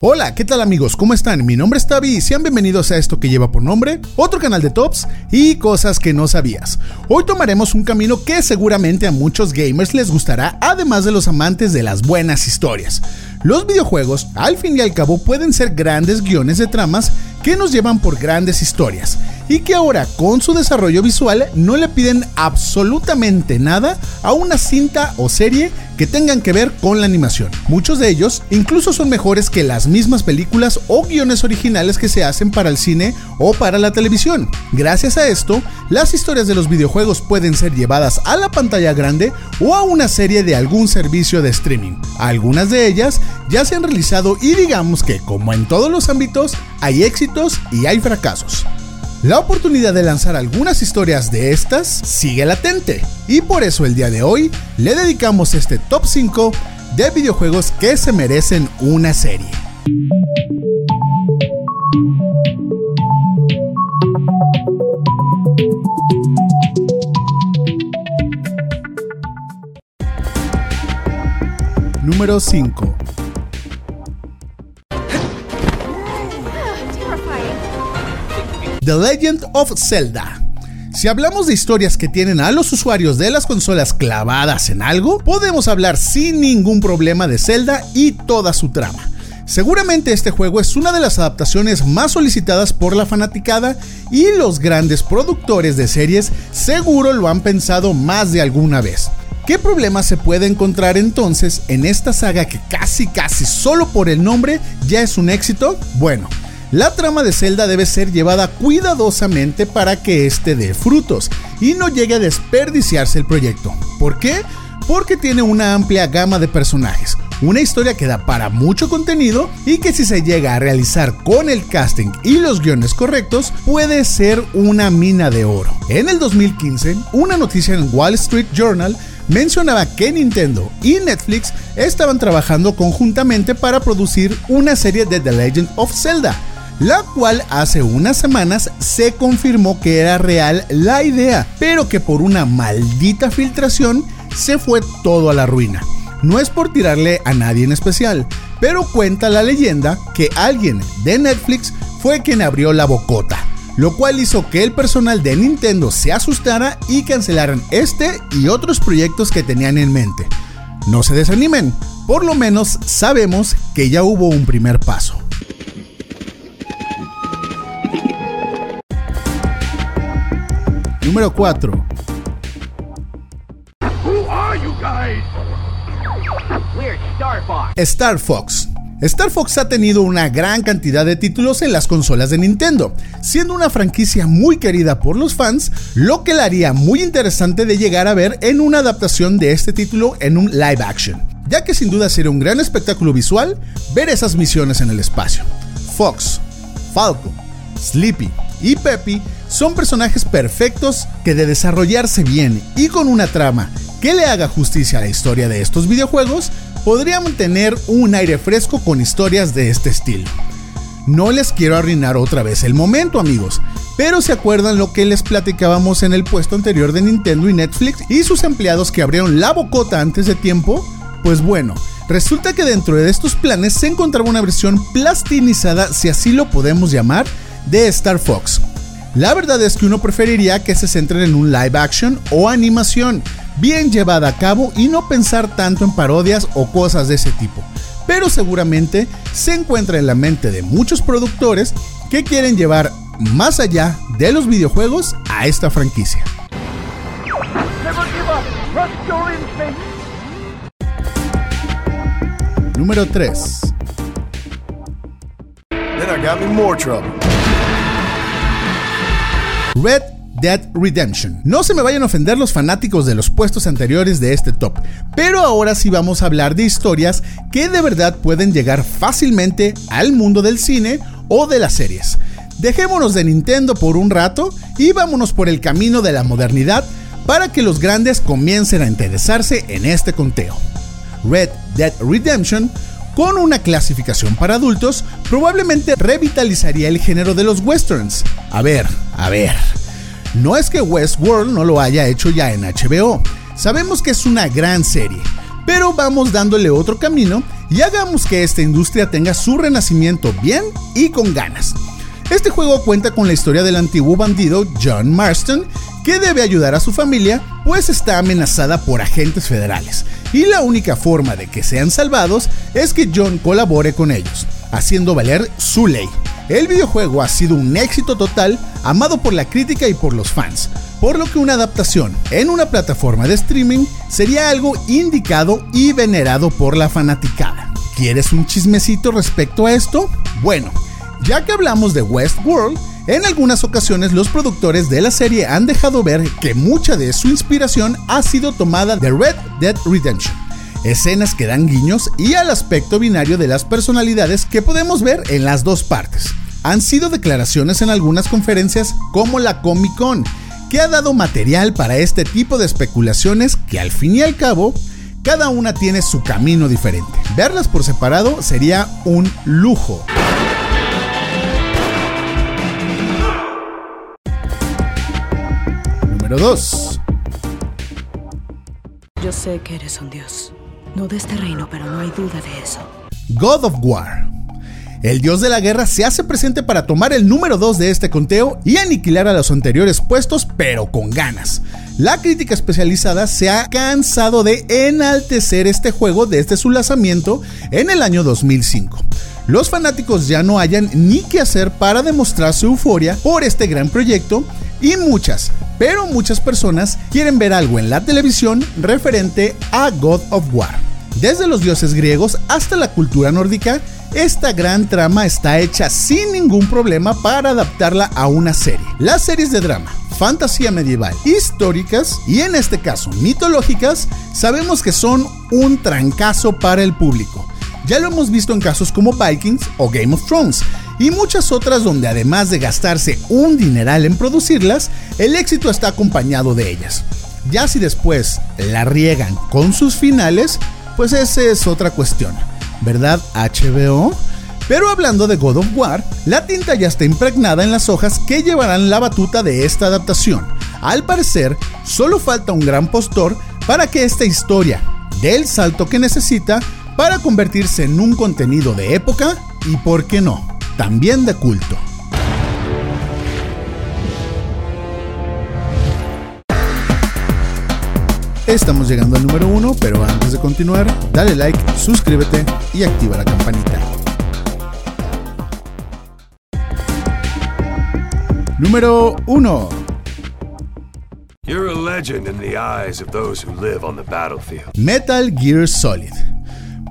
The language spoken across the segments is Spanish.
Hola, ¿qué tal amigos? ¿Cómo están? Mi nombre es Tavi y sean bienvenidos a esto que lleva por nombre otro canal de tops y cosas que no sabías. Hoy tomaremos un camino que seguramente a muchos gamers les gustará, además de los amantes de las buenas historias. Los videojuegos, al fin y al cabo, pueden ser grandes guiones de tramas que nos llevan por grandes historias y que ahora con su desarrollo visual no le piden absolutamente nada a una cinta o serie que tengan que ver con la animación. Muchos de ellos incluso son mejores que las mismas películas o guiones originales que se hacen para el cine o para la televisión. Gracias a esto, las historias de los videojuegos pueden ser llevadas a la pantalla grande o a una serie de algún servicio de streaming. Algunas de ellas ya se han realizado y digamos que, como en todos los ámbitos, hay éxitos y hay fracasos. La oportunidad de lanzar algunas historias de estas sigue latente y por eso el día de hoy le dedicamos este top 5 de videojuegos que se merecen una serie. Número 5 The Legend of Zelda. Si hablamos de historias que tienen a los usuarios de las consolas clavadas en algo, podemos hablar sin ningún problema de Zelda y toda su trama. Seguramente este juego es una de las adaptaciones más solicitadas por la fanaticada y los grandes productores de series seguro lo han pensado más de alguna vez. ¿Qué problema se puede encontrar entonces en esta saga que casi casi solo por el nombre ya es un éxito? Bueno, la trama de Zelda debe ser llevada cuidadosamente para que éste dé frutos y no llegue a desperdiciarse el proyecto. ¿Por qué? Porque tiene una amplia gama de personajes, una historia que da para mucho contenido y que si se llega a realizar con el casting y los guiones correctos puede ser una mina de oro. En el 2015, una noticia en Wall Street Journal mencionaba que Nintendo y Netflix estaban trabajando conjuntamente para producir una serie de The Legend of Zelda la cual hace unas semanas se confirmó que era real la idea, pero que por una maldita filtración se fue todo a la ruina. No es por tirarle a nadie en especial, pero cuenta la leyenda que alguien de Netflix fue quien abrió la bocota, lo cual hizo que el personal de Nintendo se asustara y cancelaran este y otros proyectos que tenían en mente. No se desanimen, por lo menos sabemos que ya hubo un primer paso. Número 4. Star Fox. Star Fox ha tenido una gran cantidad de títulos en las consolas de Nintendo, siendo una franquicia muy querida por los fans, lo que la haría muy interesante de llegar a ver en una adaptación de este título en un live action, ya que sin duda sería un gran espectáculo visual ver esas misiones en el espacio. Fox, Falcon, Sleepy y Peppy son personajes perfectos que de desarrollarse bien y con una trama que le haga justicia a la historia de estos videojuegos, podrían tener un aire fresco con historias de este estilo. No les quiero arruinar otra vez el momento amigos, pero ¿se acuerdan lo que les platicábamos en el puesto anterior de Nintendo y Netflix y sus empleados que abrieron la bocota antes de tiempo? Pues bueno, resulta que dentro de estos planes se encontraba una versión plastinizada, si así lo podemos llamar, de Star Fox. La verdad es que uno preferiría que se centren en un live action o animación bien llevada a cabo y no pensar tanto en parodias o cosas de ese tipo. Pero seguramente se encuentra en la mente de muchos productores que quieren llevar más allá de los videojuegos a esta franquicia. Número 3. Red Dead Redemption. No se me vayan a ofender los fanáticos de los puestos anteriores de este top, pero ahora sí vamos a hablar de historias que de verdad pueden llegar fácilmente al mundo del cine o de las series. Dejémonos de Nintendo por un rato y vámonos por el camino de la modernidad para que los grandes comiencen a interesarse en este conteo. Red Dead Redemption con una clasificación para adultos, probablemente revitalizaría el género de los westerns. A ver, a ver. No es que Westworld no lo haya hecho ya en HBO, sabemos que es una gran serie, pero vamos dándole otro camino y hagamos que esta industria tenga su renacimiento bien y con ganas. Este juego cuenta con la historia del antiguo bandido John Marston, que debe ayudar a su familia, pues está amenazada por agentes federales, y la única forma de que sean salvados es que John colabore con ellos, haciendo valer su ley. El videojuego ha sido un éxito total, amado por la crítica y por los fans, por lo que una adaptación en una plataforma de streaming sería algo indicado y venerado por la fanaticada. ¿Quieres un chismecito respecto a esto? Bueno, ya que hablamos de Westworld, en algunas ocasiones los productores de la serie han dejado ver que mucha de su inspiración ha sido tomada de Red Dead Redemption. Escenas que dan guiños y al aspecto binario de las personalidades que podemos ver en las dos partes. Han sido declaraciones en algunas conferencias como la Comic Con, que ha dado material para este tipo de especulaciones que al fin y al cabo cada una tiene su camino diferente. Verlas por separado sería un lujo. Número 2. Yo sé que eres un dios. No de este reino, pero no hay duda de eso. God of War. El dios de la guerra se hace presente para tomar el número 2 de este conteo y aniquilar a los anteriores puestos, pero con ganas. La crítica especializada se ha cansado de enaltecer este juego desde su lanzamiento en el año 2005. Los fanáticos ya no hayan ni qué hacer para demostrar su euforia por este gran proyecto y muchas, pero muchas personas quieren ver algo en la televisión referente a God of War. Desde los dioses griegos hasta la cultura nórdica, esta gran trama está hecha sin ningún problema para adaptarla a una serie. Las series de drama, fantasía medieval, históricas y en este caso mitológicas, sabemos que son un trancazo para el público. Ya lo hemos visto en casos como Vikings o Game of Thrones y muchas otras donde además de gastarse un dineral en producirlas, el éxito está acompañado de ellas. Ya si después la riegan con sus finales, pues esa es otra cuestión. ¿verdad HBO? Pero hablando de God of War, la tinta ya está impregnada en las hojas que llevarán la batuta de esta adaptación. Al parecer, solo falta un gran postor para que esta historia dé el salto que necesita para convertirse en un contenido de época y, por qué no, también de culto. Estamos llegando al número uno, pero antes de continuar, dale like, suscríbete y activa la campanita. Número 1. Metal Gear Solid.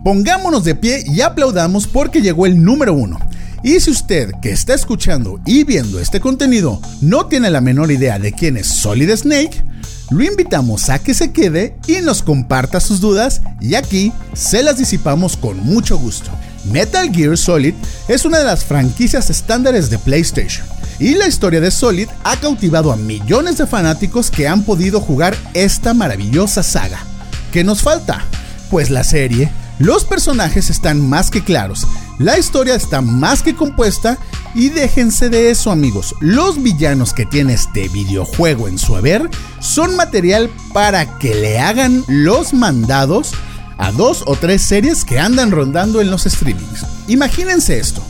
Pongámonos de pie y aplaudamos porque llegó el número 1. Y si usted que está escuchando y viendo este contenido no tiene la menor idea de quién es Solid Snake, lo invitamos a que se quede y nos comparta sus dudas y aquí se las disipamos con mucho gusto. Metal Gear Solid es una de las franquicias estándares de PlayStation y la historia de Solid ha cautivado a millones de fanáticos que han podido jugar esta maravillosa saga. ¿Qué nos falta? Pues la serie, los personajes están más que claros, la historia está más que compuesta y déjense de eso amigos, los villanos que tiene este videojuego en su haber son material para que le hagan los mandados a dos o tres series que andan rondando en los streamings. Imagínense esto,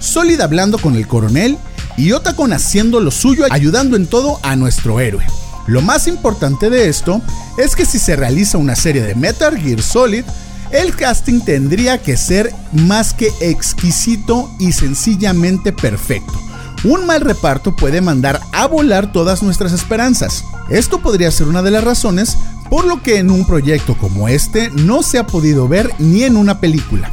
Solid hablando con el coronel y Otacon haciendo lo suyo ayudando en todo a nuestro héroe. Lo más importante de esto es que si se realiza una serie de Metal Gear Solid, el casting tendría que ser más que exquisito y sencillamente perfecto. Un mal reparto puede mandar a volar todas nuestras esperanzas. Esto podría ser una de las razones por lo que en un proyecto como este no se ha podido ver ni en una película.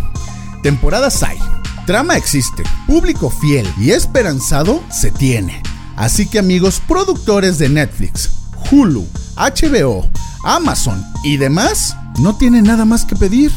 Temporadas hay, trama existe, público fiel y esperanzado se tiene. Así que amigos productores de Netflix, Hulu, HBO, Amazon y demás, no tiene nada más que pedir.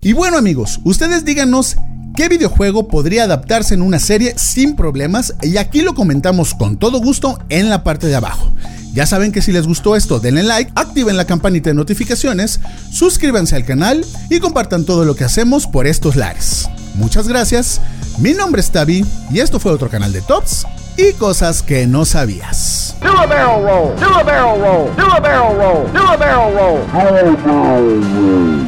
Y bueno amigos, ustedes díganos qué videojuego podría adaptarse en una serie sin problemas y aquí lo comentamos con todo gusto en la parte de abajo. Ya saben que si les gustó esto, denle like, activen la campanita de notificaciones, suscríbanse al canal y compartan todo lo que hacemos por estos lares. Muchas gracias, mi nombre es Tavi y esto fue otro canal de Tops y cosas que no sabías. Do a barrel roll, do a barrel roll, do a barrel roll, do a barrel roll.